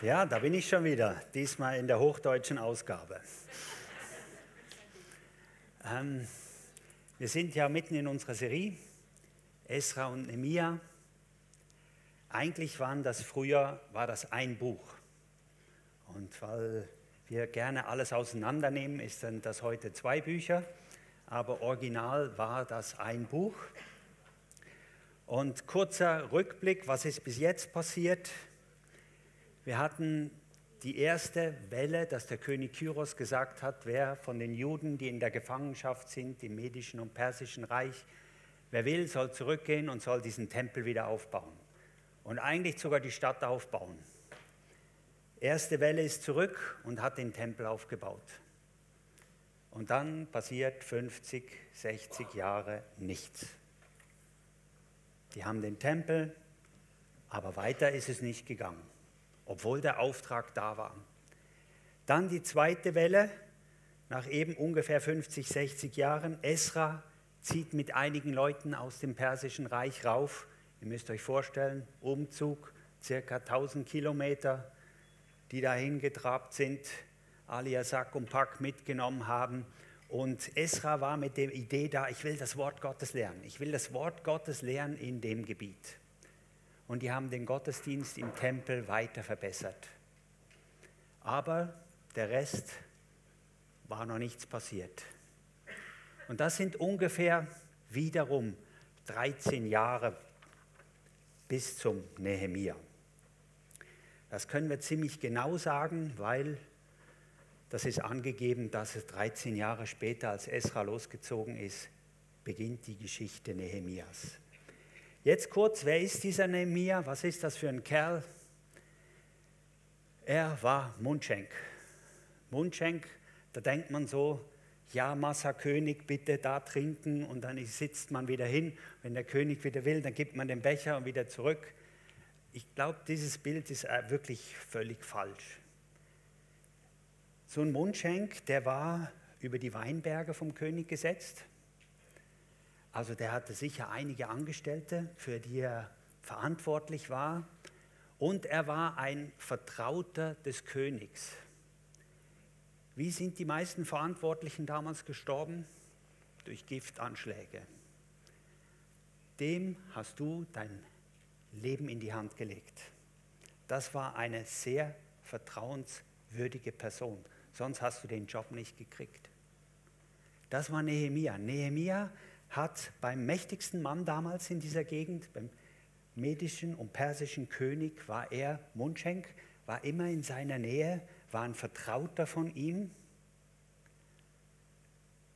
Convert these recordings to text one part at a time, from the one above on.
Ja, da bin ich schon wieder, diesmal in der hochdeutschen Ausgabe. Ähm, wir sind ja mitten in unserer Serie, Esra und Nehemia. Eigentlich waren das früher, war das ein Buch. Und weil wir gerne alles auseinandernehmen, ist dann das heute zwei Bücher. Aber original war das ein Buch. Und kurzer Rückblick, was ist bis jetzt passiert? Wir hatten die erste Welle, dass der König Kyros gesagt hat, wer von den Juden, die in der Gefangenschaft sind, im Medischen und Persischen Reich, wer will, soll zurückgehen und soll diesen Tempel wieder aufbauen. Und eigentlich sogar die Stadt aufbauen. Erste Welle ist zurück und hat den Tempel aufgebaut. Und dann passiert 50, 60 Jahre nichts. Die haben den Tempel, aber weiter ist es nicht gegangen obwohl der Auftrag da war. Dann die zweite Welle, nach eben ungefähr 50, 60 Jahren. Esra zieht mit einigen Leuten aus dem Persischen Reich rauf. Ihr müsst euch vorstellen, Umzug, circa 1000 Kilometer, die dahin getrabt sind, ihr Sack und Pack mitgenommen haben. Und Esra war mit der Idee da, ich will das Wort Gottes lernen. Ich will das Wort Gottes lernen in dem Gebiet und die haben den Gottesdienst im Tempel weiter verbessert. Aber der Rest war noch nichts passiert. Und das sind ungefähr wiederum 13 Jahre bis zum Nehemia. Das können wir ziemlich genau sagen, weil das ist angegeben, dass es 13 Jahre später, als Esra losgezogen ist, beginnt die Geschichte Nehemias. Jetzt kurz, wer ist dieser Nehemia? Was ist das für ein Kerl? Er war Mundschenk. Mundschenk, da denkt man so, ja, Massa König, bitte da trinken und dann sitzt man wieder hin. Wenn der König wieder will, dann gibt man den Becher und wieder zurück. Ich glaube, dieses Bild ist äh, wirklich völlig falsch. So ein Mundschenk, der war über die Weinberge vom König gesetzt. Also der hatte sicher einige Angestellte, für die er verantwortlich war. Und er war ein Vertrauter des Königs. Wie sind die meisten Verantwortlichen damals gestorben? Durch Giftanschläge. Dem hast du dein Leben in die Hand gelegt. Das war eine sehr vertrauenswürdige Person. Sonst hast du den Job nicht gekriegt. Das war Nehemia. Nehemia hat beim mächtigsten Mann damals in dieser Gegend, beim medischen und persischen König, war er Mundschenk, war immer in seiner Nähe, war ein Vertrauter von ihm.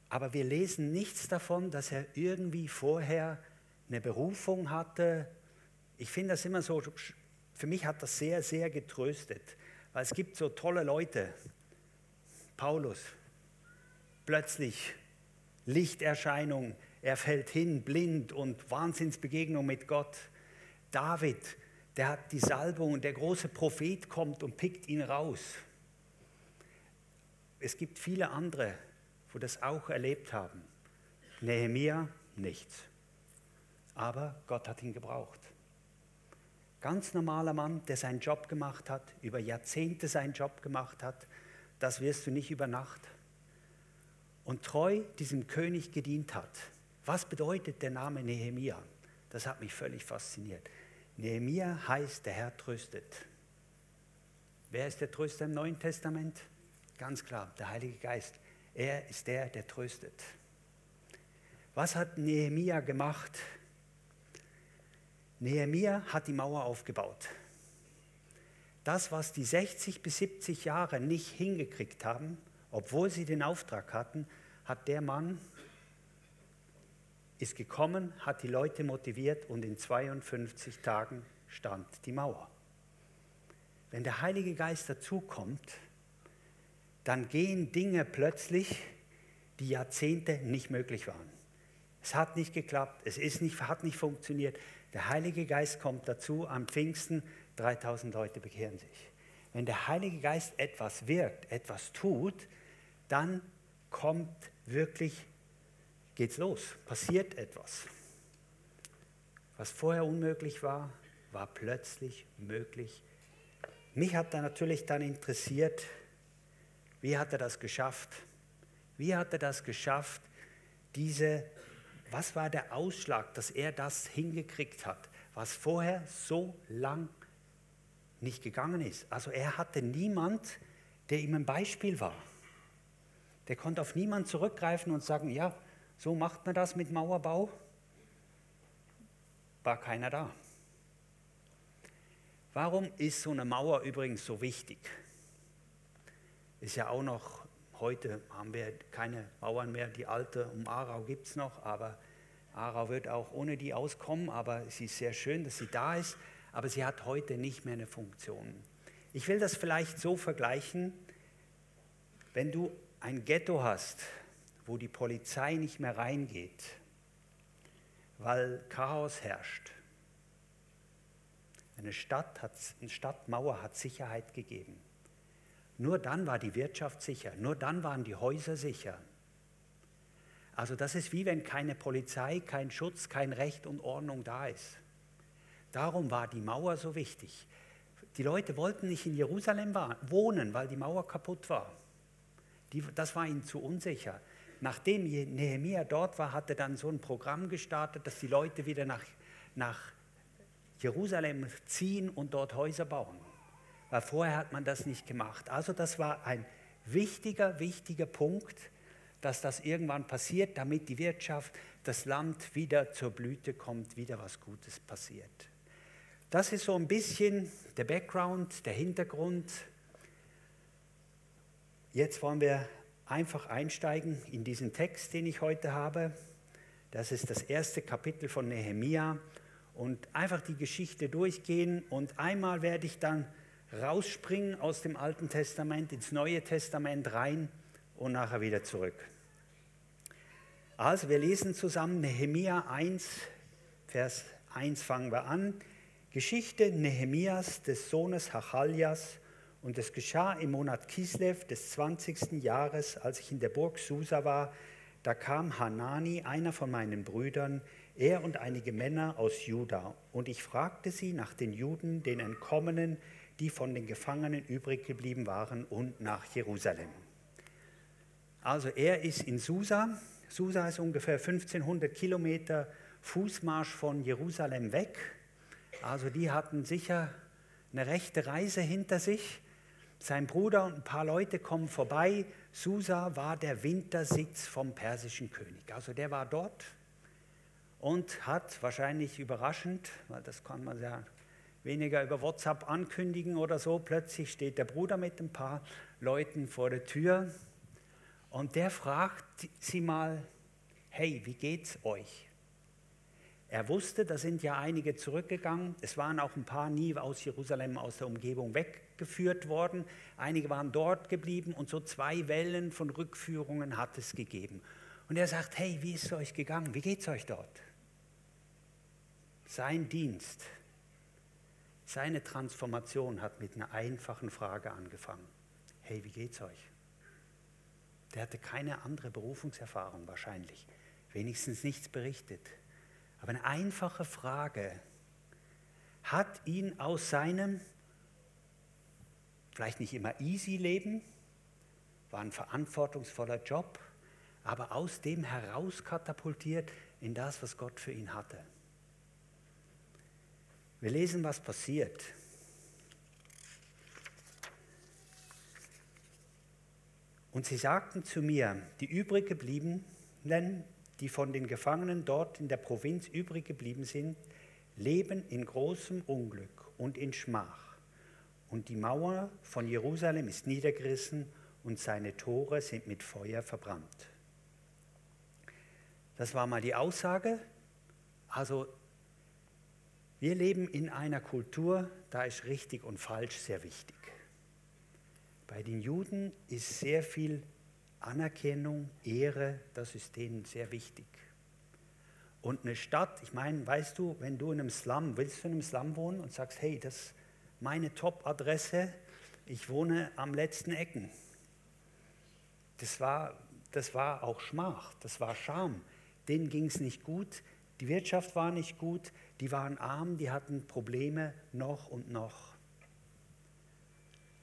Aber wir lesen nichts davon, dass er irgendwie vorher eine Berufung hatte. Ich finde das immer so, für mich hat das sehr, sehr getröstet, weil es gibt so tolle Leute. Paulus, plötzlich Lichterscheinung, er fällt hin, blind und Wahnsinnsbegegnung mit Gott. David, der hat die Salbung und der große Prophet kommt und pickt ihn raus. Es gibt viele andere, wo das auch erlebt haben. Nehemia nichts. Aber Gott hat ihn gebraucht. Ganz normaler Mann, der seinen Job gemacht hat, über Jahrzehnte seinen Job gemacht hat, das wirst du nicht über Nacht. Und treu diesem König gedient hat. Was bedeutet der Name Nehemia? Das hat mich völlig fasziniert. Nehemia heißt, der Herr tröstet. Wer ist der Tröster im Neuen Testament? Ganz klar, der Heilige Geist. Er ist der, der tröstet. Was hat Nehemia gemacht? Nehemia hat die Mauer aufgebaut. Das, was die 60 bis 70 Jahre nicht hingekriegt haben, obwohl sie den Auftrag hatten, hat der Mann ist gekommen, hat die Leute motiviert und in 52 Tagen stand die Mauer. Wenn der Heilige Geist dazukommt, dann gehen Dinge plötzlich, die Jahrzehnte nicht möglich waren. Es hat nicht geklappt, es ist nicht, hat nicht funktioniert. Der Heilige Geist kommt dazu, am Pfingsten 3000 Leute bekehren sich. Wenn der Heilige Geist etwas wirkt, etwas tut, dann kommt wirklich geht's los, passiert etwas. Was vorher unmöglich war, war plötzlich möglich mich hat da natürlich dann interessiert, wie hat er das geschafft? Wie hat er das geschafft, diese, was war der Ausschlag, dass er das hingekriegt hat, was vorher so lang nicht gegangen ist? Also er hatte niemand, der ihm ein Beispiel war. Der konnte auf niemanden zurückgreifen und sagen, ja, so macht man das mit Mauerbau. War keiner da. Warum ist so eine Mauer übrigens so wichtig? Ist ja auch noch, heute haben wir keine Mauern mehr, die alte um Aarau gibt es noch, aber Aarau wird auch ohne die auskommen, aber sie ist sehr schön, dass sie da ist, aber sie hat heute nicht mehr eine Funktion. Ich will das vielleicht so vergleichen, wenn du ein Ghetto hast, wo die Polizei nicht mehr reingeht, weil Chaos herrscht, eine, Stadt hat, eine Stadtmauer hat Sicherheit gegeben. Nur dann war die Wirtschaft sicher, nur dann waren die Häuser sicher. Also das ist wie wenn keine Polizei, kein Schutz, kein Recht und Ordnung da ist. Darum war die Mauer so wichtig. Die Leute wollten nicht in Jerusalem wohnen, weil die Mauer kaputt war. Die, das war ihnen zu unsicher. Nachdem Nehemiah dort war, hat er dann so ein Programm gestartet, dass die Leute wieder nach, nach Jerusalem ziehen und dort Häuser bauen. Weil vorher hat man das nicht gemacht. Also das war ein wichtiger, wichtiger Punkt, dass das irgendwann passiert, damit die Wirtschaft, das Land wieder zur Blüte kommt, wieder was Gutes passiert. Das ist so ein bisschen der Background, der Hintergrund. Jetzt wollen wir einfach einsteigen in diesen Text, den ich heute habe. Das ist das erste Kapitel von Nehemia und einfach die Geschichte durchgehen und einmal werde ich dann rausspringen aus dem Alten Testament ins Neue Testament rein und nachher wieder zurück. Also wir lesen zusammen Nehemia 1, Vers 1 fangen wir an. Geschichte Nehemias des Sohnes Hachaljas und es geschah im Monat Kislev des 20. Jahres, als ich in der Burg Susa war, da kam Hanani, einer von meinen Brüdern, er und einige Männer aus Juda. Und ich fragte sie nach den Juden, den Entkommenen, die von den Gefangenen übrig geblieben waren, und nach Jerusalem. Also er ist in Susa. Susa ist ungefähr 1500 Kilometer Fußmarsch von Jerusalem weg. Also die hatten sicher eine rechte Reise hinter sich. Sein Bruder und ein paar Leute kommen vorbei. Susa war der Wintersitz vom persischen König. Also der war dort und hat wahrscheinlich überraschend, weil das kann man ja weniger über WhatsApp ankündigen oder so, plötzlich steht der Bruder mit ein paar Leuten vor der Tür und der fragt sie mal, hey, wie geht's euch? Er wusste, da sind ja einige zurückgegangen. Es waren auch ein paar nie aus Jerusalem, aus der Umgebung weggeführt worden. Einige waren dort geblieben und so zwei Wellen von Rückführungen hat es gegeben. Und er sagt, hey, wie ist es euch gegangen? Wie geht es euch dort? Sein Dienst, seine Transformation hat mit einer einfachen Frage angefangen. Hey, wie geht's euch? Der hatte keine andere Berufungserfahrung wahrscheinlich, wenigstens nichts berichtet. Aber eine einfache Frage hat ihn aus seinem vielleicht nicht immer easy Leben, war ein verantwortungsvoller Job, aber aus dem heraus katapultiert in das, was Gott für ihn hatte. Wir lesen, was passiert. Und sie sagten zu mir, die übrig gebliebenen, die von den Gefangenen dort in der Provinz übrig geblieben sind, leben in großem Unglück und in Schmach. Und die Mauer von Jerusalem ist niedergerissen und seine Tore sind mit Feuer verbrannt. Das war mal die Aussage. Also wir leben in einer Kultur, da ist richtig und falsch sehr wichtig. Bei den Juden ist sehr viel Anerkennung, Ehre, das ist denen sehr wichtig. Und eine Stadt, ich meine, weißt du, wenn du in einem Slum, willst du in einem Slum wohnen und sagst, hey, das ist meine Top-Adresse, ich wohne am letzten Ecken. Das war, das war auch Schmach, das war Scham. Denen ging es nicht gut, die Wirtschaft war nicht gut, die waren arm, die hatten Probleme noch und noch.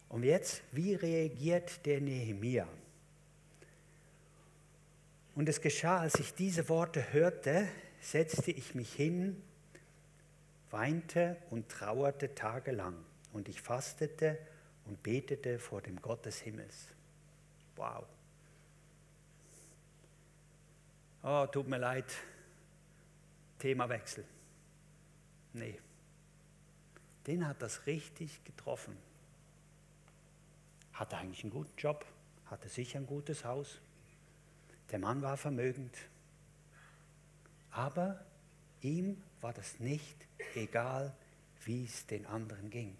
Und jetzt, wie reagiert der Nehemia? Und es geschah, als ich diese Worte hörte, setzte ich mich hin, weinte und trauerte tagelang. Und ich fastete und betete vor dem Gott des Himmels. Wow. Oh, tut mir leid. Themawechsel. Nee. Den hat das richtig getroffen. Hatte eigentlich einen guten Job, hatte sicher ein gutes Haus. Der Mann war vermögend. Aber ihm war das nicht egal, wie es den anderen ging.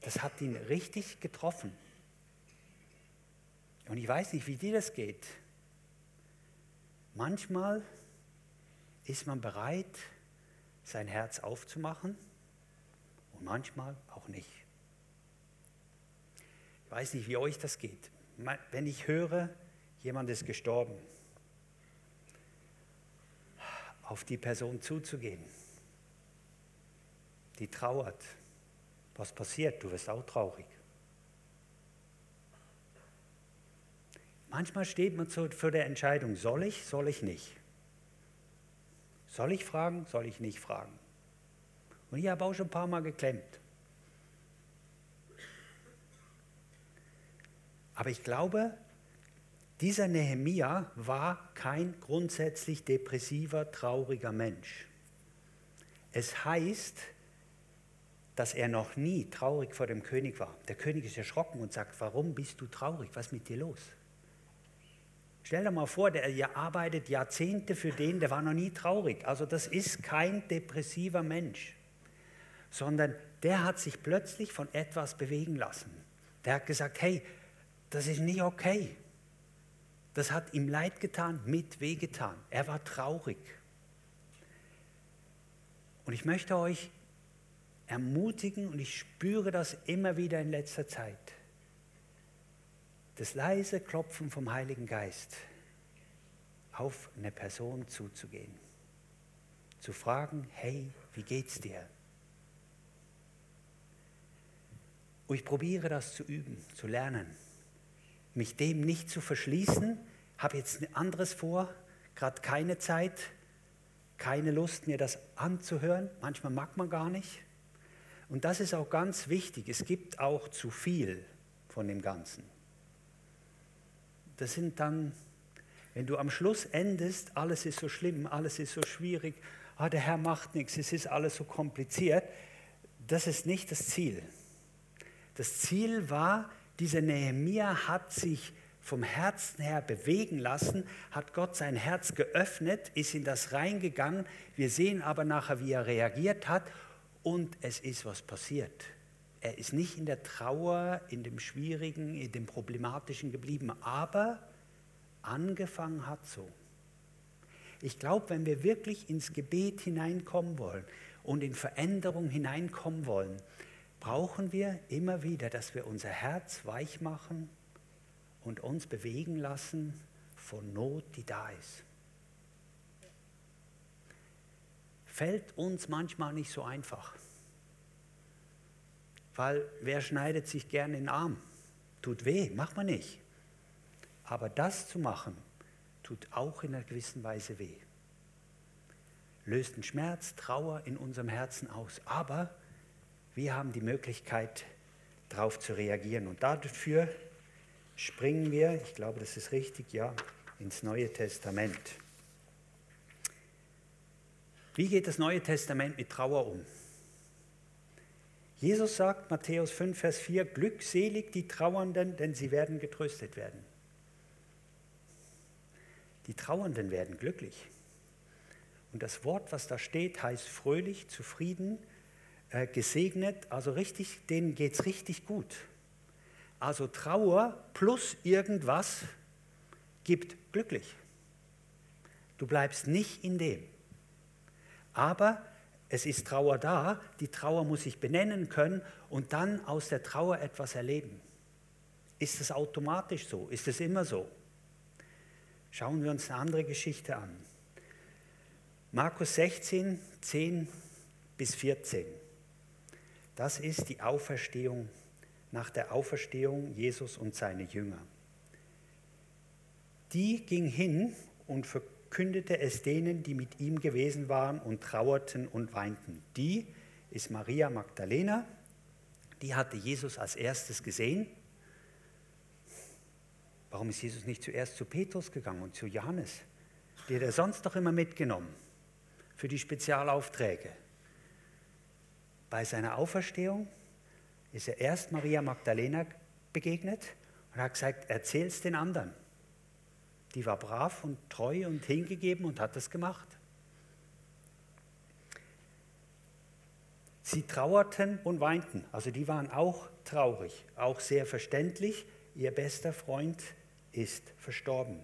Das hat ihn richtig getroffen. Und ich weiß nicht, wie dir das geht. Manchmal ist man bereit, sein Herz aufzumachen und manchmal auch nicht. Ich weiß nicht, wie euch das geht. Wenn ich höre, jemand ist gestorben, auf die Person zuzugehen, die trauert, was passiert? Du wirst auch traurig. Manchmal steht man vor der Entscheidung, soll ich, soll ich nicht. Soll ich fragen, soll ich nicht fragen. Und ich habe auch schon ein paar Mal geklemmt. Aber ich glaube, dieser Nehemia war kein grundsätzlich depressiver, trauriger Mensch. Es heißt, dass er noch nie traurig vor dem König war. Der König ist erschrocken und sagt, warum bist du traurig? Was ist mit dir los? Stell dir mal vor, der arbeitet Jahrzehnte für den, der war noch nie traurig. Also das ist kein depressiver Mensch, sondern der hat sich plötzlich von etwas bewegen lassen. Der hat gesagt, hey, das ist nicht okay. Das hat ihm leid getan, mit wehgetan. Er war traurig. Und ich möchte euch ermutigen, und ich spüre das immer wieder in letzter Zeit, das leise Klopfen vom Heiligen Geist auf eine Person zuzugehen, zu fragen, hey, wie geht's dir? Und ich probiere das zu üben, zu lernen, mich dem nicht zu verschließen, habe jetzt ein anderes vor, gerade keine Zeit, keine Lust, mir das anzuhören, manchmal mag man gar nicht. Und das ist auch ganz wichtig, es gibt auch zu viel von dem Ganzen das sind dann, wenn du am Schluss endest, alles ist so schlimm, alles ist so schwierig, ah, der Herr macht nichts, es ist alles so kompliziert, das ist nicht das Ziel. Das Ziel war, dieser Nehemia hat sich vom Herzen her bewegen lassen, hat Gott sein Herz geöffnet, ist in das reingegangen. Wir sehen aber nachher, wie er reagiert hat und es ist was passiert. Er ist nicht in der Trauer, in dem Schwierigen, in dem Problematischen geblieben, aber angefangen hat so. Ich glaube, wenn wir wirklich ins Gebet hineinkommen wollen und in Veränderung hineinkommen wollen, brauchen wir immer wieder, dass wir unser Herz weich machen und uns bewegen lassen von Not, die da ist. Fällt uns manchmal nicht so einfach. Weil wer schneidet sich gerne den Arm? Tut weh, macht man nicht. Aber das zu machen, tut auch in einer gewissen Weise weh. Löst einen Schmerz, Trauer in unserem Herzen aus. Aber wir haben die Möglichkeit, darauf zu reagieren. Und dafür springen wir, ich glaube, das ist richtig, ja, ins Neue Testament. Wie geht das Neue Testament mit Trauer um? Jesus sagt, Matthäus 5, Vers 4, glückselig die Trauernden, denn sie werden getröstet werden. Die Trauernden werden glücklich. Und das Wort, was da steht, heißt fröhlich, zufrieden, äh, gesegnet, also richtig, denen geht es richtig gut. Also Trauer plus irgendwas gibt glücklich. Du bleibst nicht in dem. Aber es ist Trauer da, die Trauer muss ich benennen können und dann aus der Trauer etwas erleben. Ist es automatisch so? Ist es immer so? Schauen wir uns eine andere Geschichte an. Markus 16, 10 bis 14. Das ist die Auferstehung nach der Auferstehung Jesus und seine Jünger. Die ging hin und verkündete es denen, die mit ihm gewesen waren und trauerten und weinten. Die ist Maria Magdalena, die hatte Jesus als erstes gesehen. Warum ist Jesus nicht zuerst zu Petrus gegangen und zu Johannes? Die hat er sonst doch immer mitgenommen für die Spezialaufträge. Bei seiner Auferstehung ist er erst Maria Magdalena begegnet und hat gesagt, erzähl's den anderen. Die war brav und treu und hingegeben und hat das gemacht. Sie trauerten und weinten, also die waren auch traurig, auch sehr verständlich. Ihr bester Freund ist verstorben.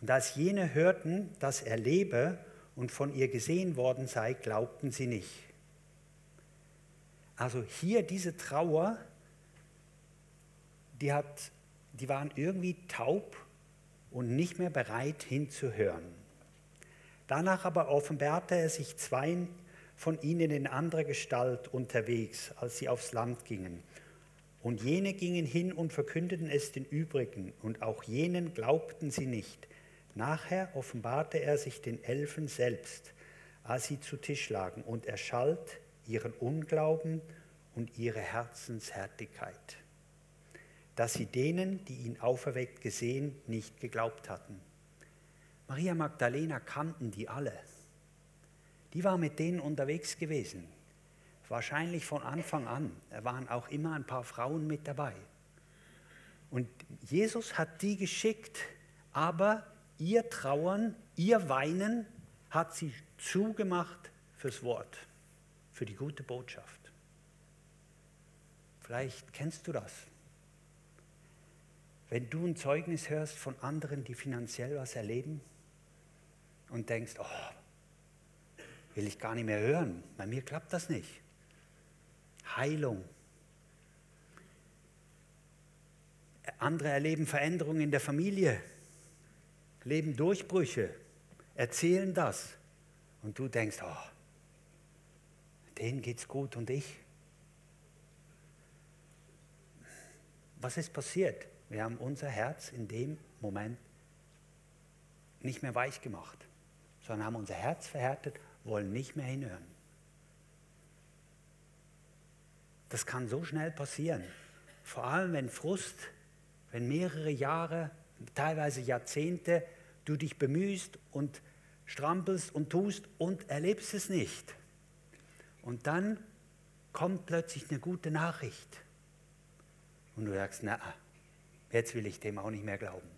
Und als jene hörten, dass er lebe und von ihr gesehen worden sei, glaubten sie nicht. Also hier diese Trauer, die, hat, die waren irgendwie taub und nicht mehr bereit hinzuhören. Danach aber offenbarte er sich zweien von ihnen in anderer Gestalt unterwegs, als sie aufs Land gingen. Und jene gingen hin und verkündeten es den übrigen, und auch jenen glaubten sie nicht. Nachher offenbarte er sich den Elfen selbst, als sie zu Tisch lagen, und erschallt ihren Unglauben und ihre Herzenshärtigkeit, dass sie denen, die ihn auferweckt gesehen, nicht geglaubt hatten. Maria Magdalena kannten die alle. Die war mit denen unterwegs gewesen. Wahrscheinlich von Anfang an. Da waren auch immer ein paar Frauen mit dabei. Und Jesus hat die geschickt, aber ihr Trauern, ihr Weinen hat sie zugemacht fürs Wort, für die gute Botschaft. Vielleicht kennst du das. Wenn du ein Zeugnis hörst von anderen, die finanziell was erleben und denkst, oh, will ich gar nicht mehr hören, bei mir klappt das nicht. Heilung. Andere erleben Veränderungen in der Familie, leben Durchbrüche, erzählen das. Und du denkst, oh, denen geht's gut und ich? Was ist passiert? Wir haben unser Herz in dem Moment nicht mehr weich gemacht, sondern haben unser Herz verhärtet, wollen nicht mehr hinhören. Das kann so schnell passieren. Vor allem, wenn Frust, wenn mehrere Jahre, teilweise Jahrzehnte du dich bemühst und strampelst und tust und erlebst es nicht. Und dann kommt plötzlich eine gute Nachricht. Und du sagst, na, jetzt will ich dem auch nicht mehr glauben.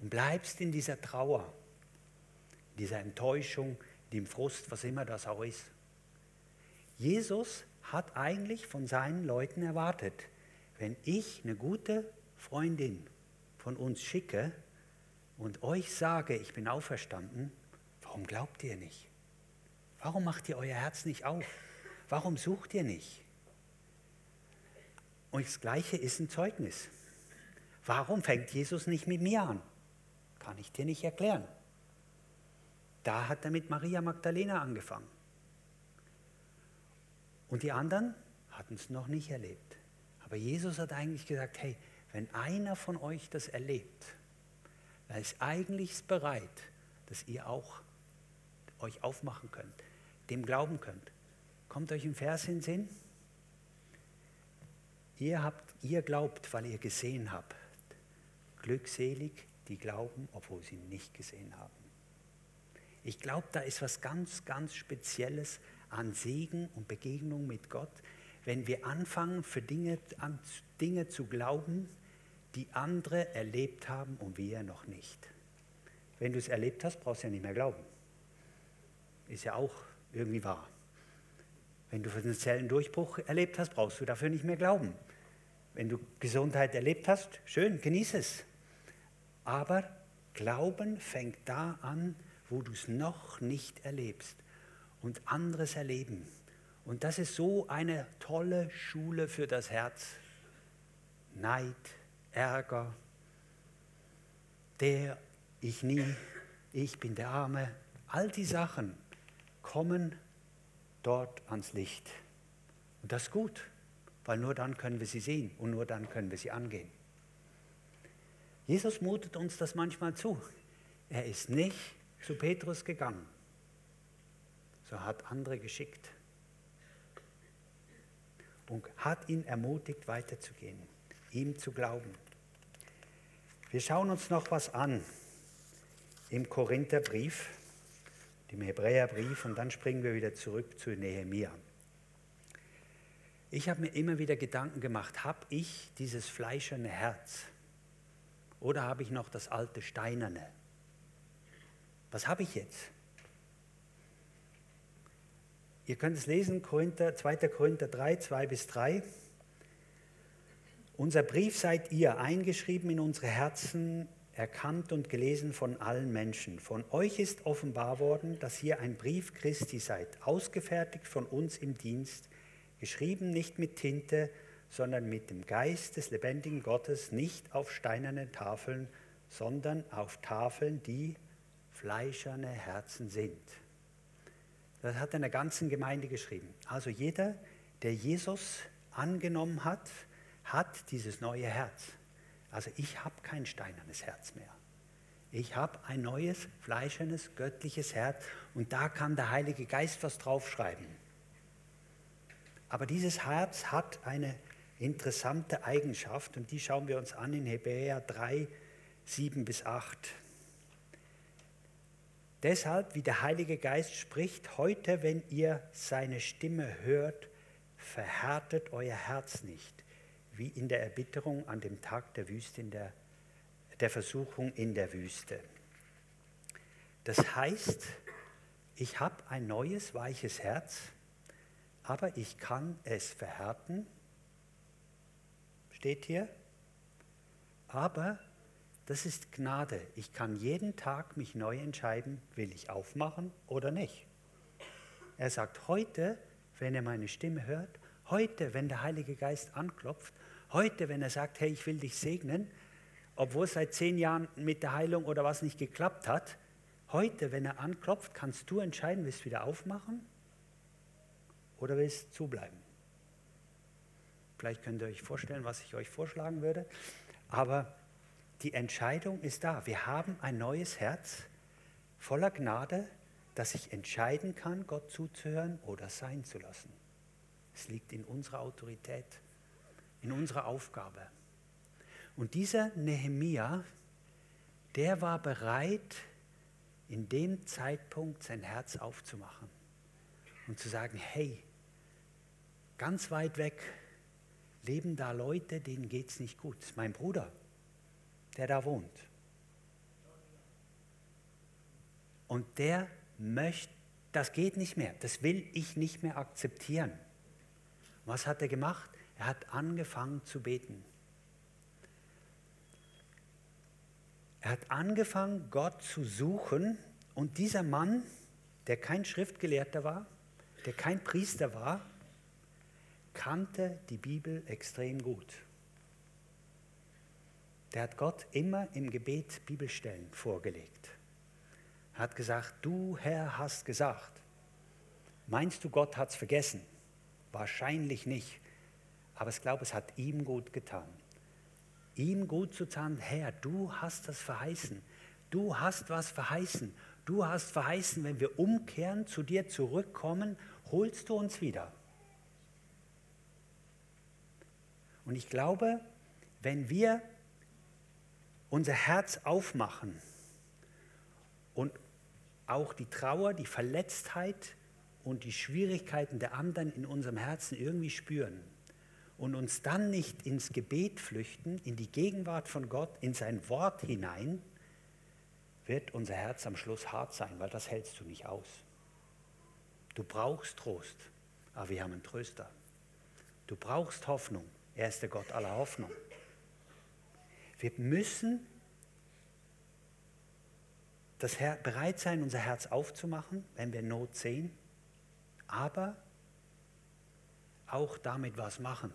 Und bleibst in dieser Trauer, dieser Enttäuschung, dem Frust, was immer das auch ist. Jesus hat eigentlich von seinen Leuten erwartet, wenn ich eine gute Freundin von uns schicke, und euch sage, ich bin auferstanden, warum glaubt ihr nicht? Warum macht ihr euer Herz nicht auf? Warum sucht ihr nicht? Und das Gleiche ist ein Zeugnis. Warum fängt Jesus nicht mit mir an? Kann ich dir nicht erklären. Da hat er mit Maria Magdalena angefangen. Und die anderen hatten es noch nicht erlebt. Aber Jesus hat eigentlich gesagt, hey, wenn einer von euch das erlebt, er ist eigentlich bereit, dass ihr auch euch aufmachen könnt, dem glauben könnt. Kommt euch ein Vers in den Sinn? Ihr, habt, ihr glaubt, weil ihr gesehen habt. Glückselig, die glauben, obwohl sie nicht gesehen haben. Ich glaube, da ist was ganz, ganz Spezielles an Segen und Begegnung mit Gott, wenn wir anfangen, für Dinge, an Dinge zu glauben, die andere erlebt haben und wir noch nicht. Wenn du es erlebt hast, brauchst du ja nicht mehr glauben. Ist ja auch irgendwie wahr. Wenn du einen Zellendurchbruch erlebt hast, brauchst du dafür nicht mehr glauben. Wenn du Gesundheit erlebt hast, schön, genieße es. Aber Glauben fängt da an, wo du es noch nicht erlebst und anderes erleben. Und das ist so eine tolle Schule für das Herz. Neid, Ärger, der, ich nie, ich bin der Arme, all die Sachen kommen dort ans Licht. Und das ist gut. weil nur dann können wir sie sehen und nur dann können wir sie angehen. Jesus mutet uns das manchmal zu. Er ist nicht zu Petrus gegangen, so hat andere geschickt und hat ihn ermutigt, weiterzugehen, ihm zu glauben. Wir schauen uns noch was an im Korintherbrief, dem Hebräerbrief, und dann springen wir wieder zurück zu Nehemia. Ich habe mir immer wieder Gedanken gemacht, habe ich dieses fleischerne Herz oder habe ich noch das alte steinerne? Was habe ich jetzt? Ihr könnt es lesen, Korinther, 2. Korinther 3, 2 bis 3. Unser Brief seid ihr, eingeschrieben in unsere Herzen, erkannt und gelesen von allen Menschen. Von euch ist offenbar worden, dass ihr ein Brief Christi seid, ausgefertigt von uns im Dienst, geschrieben nicht mit Tinte, sondern mit dem Geist des lebendigen Gottes, nicht auf steinerne Tafeln, sondern auf Tafeln, die fleischerne Herzen sind. Das hat er der ganzen Gemeinde geschrieben. Also jeder, der Jesus angenommen hat, hat dieses neue Herz. Also ich habe kein steinernes Herz mehr. Ich habe ein neues, fleischernes, göttliches Herz und da kann der Heilige Geist was draufschreiben. Aber dieses Herz hat eine interessante Eigenschaft und die schauen wir uns an in Hebräer 3, 7 bis 8. Deshalb, wie der Heilige Geist spricht, heute, wenn ihr seine Stimme hört, verhärtet euer Herz nicht, wie in der Erbitterung an dem Tag der Wüste, in der, der Versuchung in der Wüste. Das heißt, ich habe ein neues, weiches Herz, aber ich kann es verhärten, steht hier, aber das ist Gnade. Ich kann jeden Tag mich neu entscheiden, will ich aufmachen oder nicht. Er sagt, heute, wenn er meine Stimme hört, heute, wenn der Heilige Geist anklopft, heute, wenn er sagt, hey, ich will dich segnen, obwohl es seit zehn Jahren mit der Heilung oder was nicht geklappt hat, heute, wenn er anklopft, kannst du entscheiden, willst du wieder aufmachen oder willst du zubleiben. Vielleicht könnt ihr euch vorstellen, was ich euch vorschlagen würde, aber die Entscheidung ist da. Wir haben ein neues Herz voller Gnade, dass ich entscheiden kann, Gott zuzuhören oder sein zu lassen. Es liegt in unserer Autorität, in unserer Aufgabe. Und dieser Nehemia, der war bereit, in dem Zeitpunkt sein Herz aufzumachen und zu sagen, hey, ganz weit weg leben da Leute, denen geht es nicht gut. Mein Bruder der da wohnt. Und der möchte, das geht nicht mehr, das will ich nicht mehr akzeptieren. Was hat er gemacht? Er hat angefangen zu beten. Er hat angefangen, Gott zu suchen. Und dieser Mann, der kein Schriftgelehrter war, der kein Priester war, kannte die Bibel extrem gut der hat Gott immer im Gebet Bibelstellen vorgelegt. Er hat gesagt, du Herr hast gesagt. Meinst du, Gott hat es vergessen? Wahrscheinlich nicht. Aber ich glaube, es hat ihm gut getan. Ihm gut zu sagen, Herr, du hast das verheißen. Du hast was verheißen. Du hast verheißen, wenn wir umkehren, zu dir zurückkommen, holst du uns wieder. Und ich glaube, wenn wir unser Herz aufmachen und auch die Trauer, die Verletztheit und die Schwierigkeiten der anderen in unserem Herzen irgendwie spüren und uns dann nicht ins Gebet flüchten, in die Gegenwart von Gott, in sein Wort hinein, wird unser Herz am Schluss hart sein, weil das hältst du nicht aus. Du brauchst Trost, aber wir haben einen Tröster. Du brauchst Hoffnung, er ist der Gott aller Hoffnung. Wir müssen das Her bereit sein, unser Herz aufzumachen, wenn wir Not sehen, aber auch damit was machen,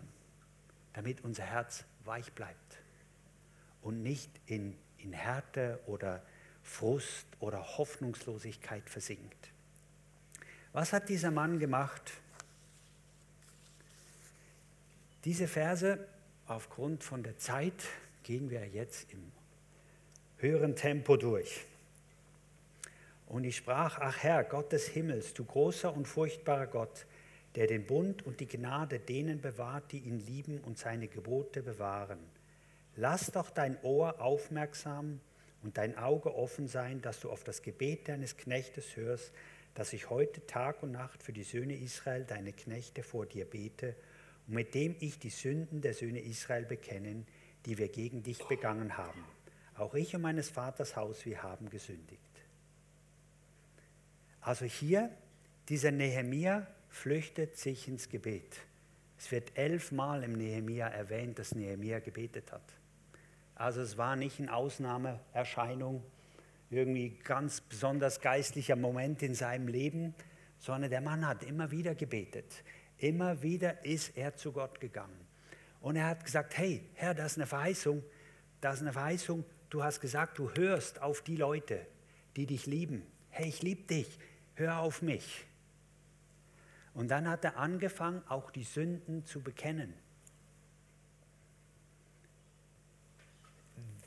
damit unser Herz weich bleibt und nicht in, in Härte oder Frust oder Hoffnungslosigkeit versinkt. Was hat dieser Mann gemacht? Diese Verse, aufgrund von der Zeit, gehen wir jetzt im höheren Tempo durch. Und ich sprach, ach Herr, Gott des Himmels, du großer und furchtbarer Gott, der den Bund und die Gnade denen bewahrt, die ihn lieben und seine Gebote bewahren. Lass doch dein Ohr aufmerksam und dein Auge offen sein, dass du auf das Gebet deines Knechtes hörst, dass ich heute Tag und Nacht für die Söhne Israel, deine Knechte, vor dir bete mit dem ich die Sünden der Söhne Israel bekennen, die wir gegen dich begangen haben. Auch ich und meines Vaters Haus, wir haben gesündigt. Also hier, dieser Nehemia flüchtet sich ins Gebet. Es wird elfmal im Nehemia erwähnt, dass Nehemia gebetet hat. Also es war nicht eine Ausnahmeerscheinung, irgendwie ganz besonders geistlicher Moment in seinem Leben, sondern der Mann hat immer wieder gebetet. Immer wieder ist er zu Gott gegangen. Und er hat gesagt, hey, Herr, das ist eine Verheißung, das ist eine Verheißung. Du hast gesagt, du hörst auf die Leute, die dich lieben. Hey, ich liebe dich, hör auf mich. Und dann hat er angefangen, auch die Sünden zu bekennen.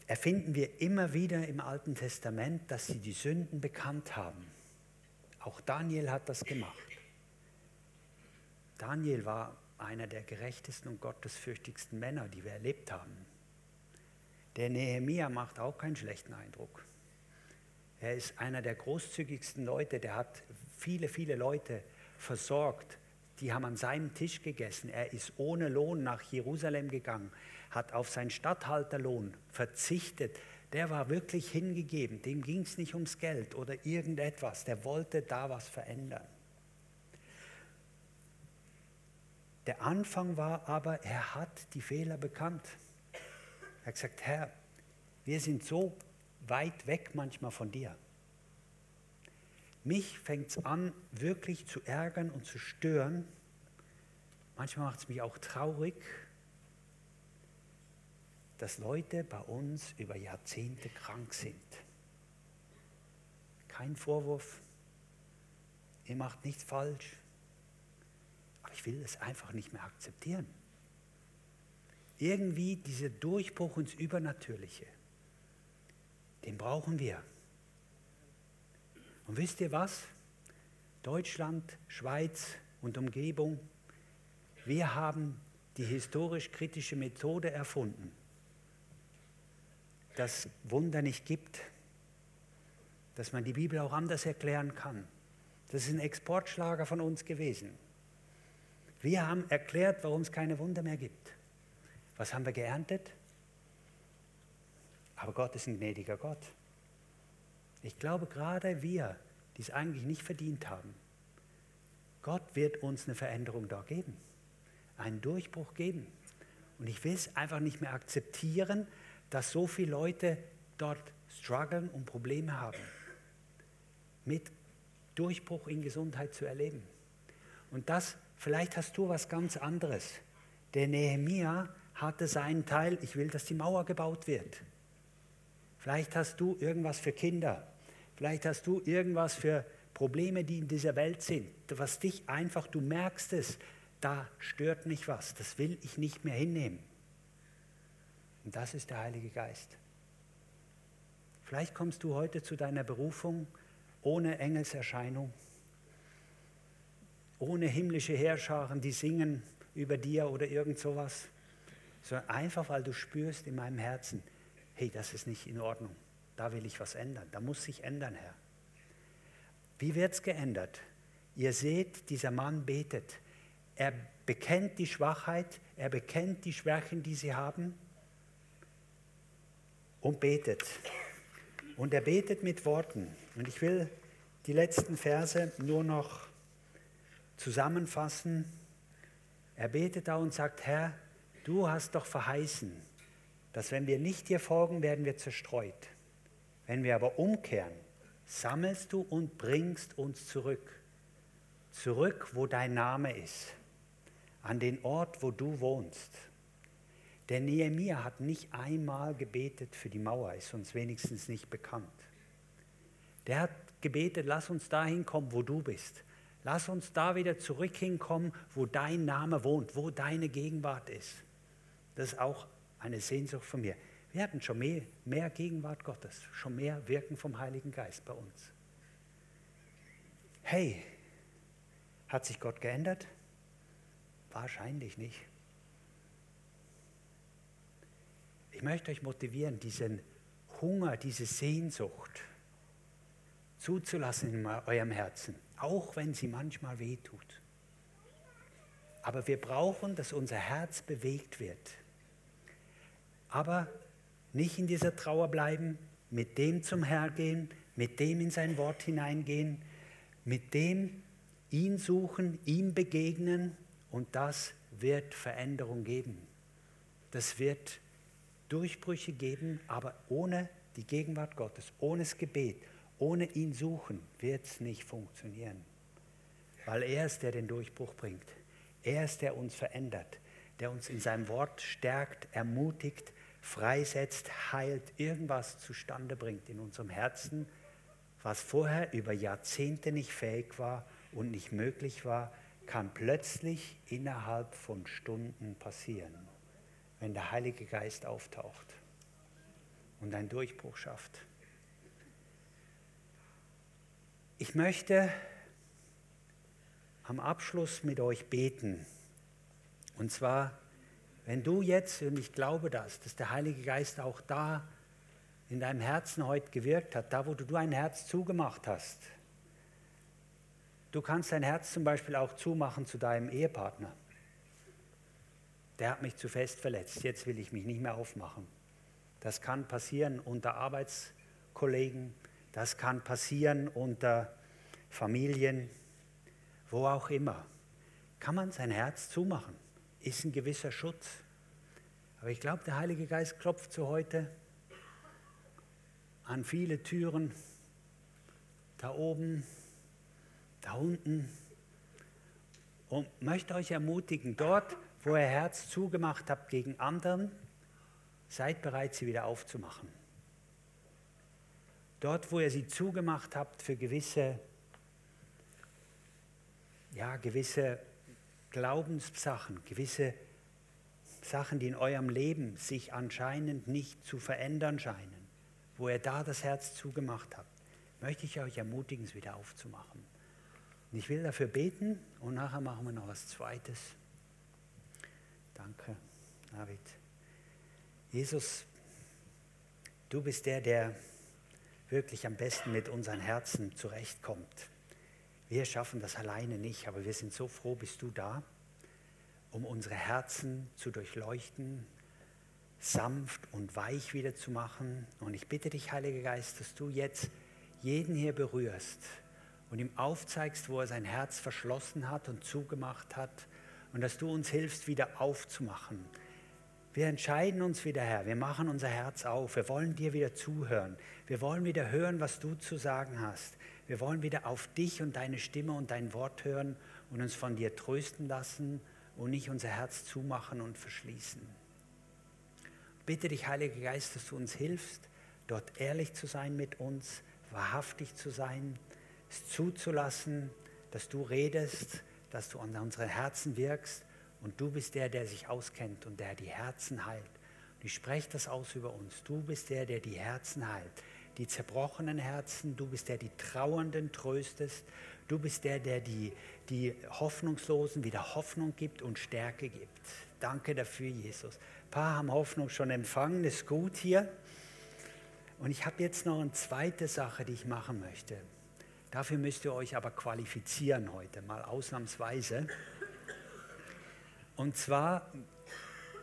Erfinden wir immer wieder im Alten Testament, dass sie die Sünden bekannt haben. Auch Daniel hat das gemacht. Daniel war einer der gerechtesten und gottesfürchtigsten Männer, die wir erlebt haben. Der Nehemia macht auch keinen schlechten Eindruck. Er ist einer der großzügigsten Leute, der hat viele, viele Leute versorgt. Die haben an seinem Tisch gegessen. Er ist ohne Lohn nach Jerusalem gegangen, hat auf seinen Statthalterlohn verzichtet. Der war wirklich hingegeben. Dem ging es nicht ums Geld oder irgendetwas. Der wollte da was verändern. Der Anfang war aber, er hat die Fehler bekannt. Er hat gesagt, Herr, wir sind so weit weg manchmal von dir. Mich fängt es an, wirklich zu ärgern und zu stören. Manchmal macht es mich auch traurig, dass Leute bei uns über Jahrzehnte krank sind. Kein Vorwurf, ihr macht nichts falsch, ich will es einfach nicht mehr akzeptieren. Irgendwie dieser Durchbruch ins Übernatürliche den brauchen wir. Und wisst ihr was? Deutschland, Schweiz und Umgebung, wir haben die historisch-kritische Methode erfunden, dass Wunder nicht gibt, dass man die Bibel auch anders erklären kann. Das ist ein Exportschlager von uns gewesen. Wir haben erklärt, warum es keine Wunder mehr gibt. Was haben wir geerntet? Aber Gott ist ein gnädiger Gott. Ich glaube, gerade wir, die es eigentlich nicht verdient haben, Gott wird uns eine Veränderung da geben, einen Durchbruch geben. Und ich will es einfach nicht mehr akzeptieren, dass so viele Leute dort strugglen und Probleme haben, mit Durchbruch in Gesundheit zu erleben. Und das, vielleicht hast du was ganz anderes. Der Nehemia hatte seinen Teil, ich will, dass die Mauer gebaut wird. Vielleicht hast du irgendwas für Kinder. Vielleicht hast du irgendwas für Probleme, die in dieser Welt sind, was dich einfach, du merkst es, da stört mich was, das will ich nicht mehr hinnehmen. Und das ist der Heilige Geist. Vielleicht kommst du heute zu deiner Berufung ohne Engelserscheinung, ohne himmlische Heerscharen, die singen über dir oder irgend sowas, sondern einfach, weil du spürst in meinem Herzen, hey, das ist nicht in Ordnung, da will ich was ändern, da muss sich ändern, Herr. Wie wird es geändert? Ihr seht, dieser Mann betet. Er bekennt die Schwachheit, er bekennt die Schwächen, die sie haben und betet. Und er betet mit Worten. Und ich will die letzten Verse nur noch zusammenfassen. Er betet da und sagt, Herr, du hast doch verheißen, dass wenn wir nicht dir folgen, werden wir zerstreut. Wenn wir aber umkehren, sammelst du und bringst uns zurück. Zurück, wo dein Name ist, an den Ort, wo du wohnst. Der Nehemia hat nicht einmal gebetet für die Mauer, ist uns wenigstens nicht bekannt. Der hat gebetet, lass uns dahin kommen, wo du bist. Lass uns da wieder zurück hinkommen, wo dein Name wohnt, wo deine Gegenwart ist. Das ist auch eine Sehnsucht von mir. Wir hatten schon mehr, mehr Gegenwart Gottes, schon mehr Wirken vom Heiligen Geist bei uns. Hey, hat sich Gott geändert? Wahrscheinlich nicht. Ich möchte euch motivieren, diesen Hunger, diese Sehnsucht zuzulassen in eurem Herzen, auch wenn sie manchmal wehtut. Aber wir brauchen, dass unser Herz bewegt wird. Aber nicht in dieser Trauer bleiben, mit dem zum Herr gehen, mit dem in sein Wort hineingehen, mit dem ihn suchen, ihm begegnen und das wird Veränderung geben. Das wird Durchbrüche geben, aber ohne die Gegenwart Gottes, ohne das Gebet, ohne ihn suchen, wird es nicht funktionieren. Weil er ist, der den Durchbruch bringt. Er ist, der uns verändert, der uns in seinem Wort stärkt, ermutigt, freisetzt, heilt, irgendwas zustande bringt in unserem Herzen, was vorher über Jahrzehnte nicht fähig war und nicht möglich war, kann plötzlich innerhalb von Stunden passieren, wenn der Heilige Geist auftaucht und einen Durchbruch schafft. Ich möchte am Abschluss mit euch beten. Und zwar, wenn du jetzt, und ich glaube das, dass der Heilige Geist auch da in deinem Herzen heute gewirkt hat, da wo du ein Herz zugemacht hast. Du kannst dein Herz zum Beispiel auch zumachen zu deinem Ehepartner. Der hat mich zu fest verletzt, jetzt will ich mich nicht mehr aufmachen. Das kann passieren unter Arbeitskollegen, das kann passieren unter Familien, wo auch immer. Kann man sein Herz zumachen, ist ein gewisser Schutz. Aber ich glaube, der Heilige Geist klopft zu heute an viele Türen, da oben, da unten, und möchte euch ermutigen, dort, wo ihr Herz zugemacht habt gegen anderen, seid bereit, sie wieder aufzumachen. Dort, wo ihr sie zugemacht habt für gewisse, ja, gewisse Glaubenssachen, gewisse Sachen, die in eurem Leben sich anscheinend nicht zu verändern scheinen wo ihr da das Herz zugemacht habt, möchte ich euch ermutigen, es wieder aufzumachen. Und ich will dafür beten und nachher machen wir noch was Zweites. Danke, David. Jesus, du bist der, der wirklich am besten mit unseren Herzen zurechtkommt. Wir schaffen das alleine nicht, aber wir sind so froh, bist du da, um unsere Herzen zu durchleuchten, sanft und weich wieder zu machen. Und ich bitte dich, Heiliger Geist, dass du jetzt jeden hier berührst und ihm aufzeigst, wo er sein Herz verschlossen hat und zugemacht hat und dass du uns hilfst, wieder aufzumachen. Wir entscheiden uns wieder, Herr. Wir machen unser Herz auf. Wir wollen dir wieder zuhören. Wir wollen wieder hören, was du zu sagen hast. Wir wollen wieder auf dich und deine Stimme und dein Wort hören und uns von dir trösten lassen und nicht unser Herz zumachen und verschließen bitte dich, Heiliger Geist, dass du uns hilfst, dort ehrlich zu sein mit uns, wahrhaftig zu sein, es zuzulassen, dass du redest, dass du an unseren Herzen wirkst und du bist der, der sich auskennt und der die Herzen heilt. Und ich spreche das aus über uns. Du bist der, der die Herzen heilt. Die zerbrochenen Herzen, du bist der, die Trauernden tröstest. Du bist der, der die, die Hoffnungslosen wieder Hoffnung gibt und Stärke gibt. Danke dafür, Jesus. Ein paar haben Hoffnung schon empfangen, ist gut hier. Und ich habe jetzt noch eine zweite Sache, die ich machen möchte. Dafür müsst ihr euch aber qualifizieren heute, mal ausnahmsweise. Und zwar,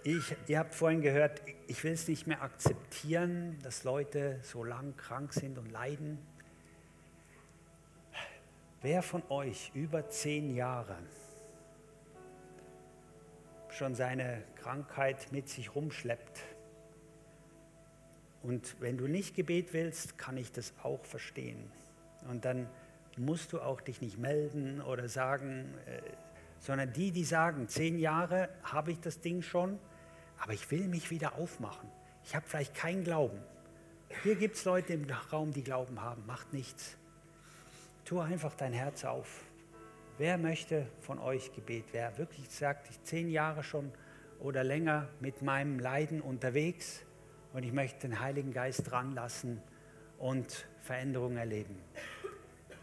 ich, ihr habt vorhin gehört, ich will es nicht mehr akzeptieren, dass Leute so lang krank sind und leiden. Wer von euch über zehn Jahre schon seine Krankheit mit sich rumschleppt. Und wenn du nicht Gebet willst, kann ich das auch verstehen. Und dann musst du auch dich nicht melden oder sagen, äh, sondern die, die sagen, zehn Jahre habe ich das Ding schon, aber ich will mich wieder aufmachen. Ich habe vielleicht keinen Glauben. Hier gibt es Leute im Raum, die Glauben haben. Macht nichts. Tu einfach dein Herz auf. Wer möchte von euch Gebet? Wer wirklich sagt, ich zehn Jahre schon oder länger mit meinem Leiden unterwegs und ich möchte den Heiligen Geist dran lassen und Veränderungen erleben.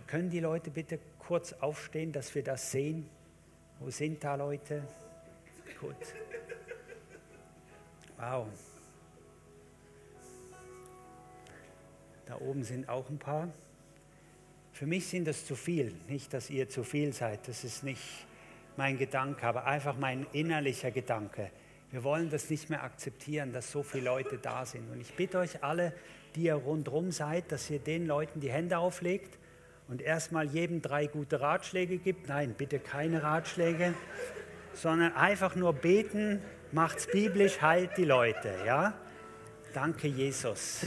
Können die Leute bitte kurz aufstehen, dass wir das sehen? Wo sind da Leute? Gut. Wow. Da oben sind auch ein paar. Für mich sind das zu viel. Nicht, dass ihr zu viel seid. Das ist nicht mein Gedanke, aber einfach mein innerlicher Gedanke. Wir wollen das nicht mehr akzeptieren, dass so viele Leute da sind. Und ich bitte euch alle, die ihr rundherum seid, dass ihr den Leuten die Hände auflegt und erstmal jedem drei gute Ratschläge gibt. Nein, bitte keine Ratschläge, sondern einfach nur beten, macht's biblisch, heilt die Leute. Ja? Danke, Jesus.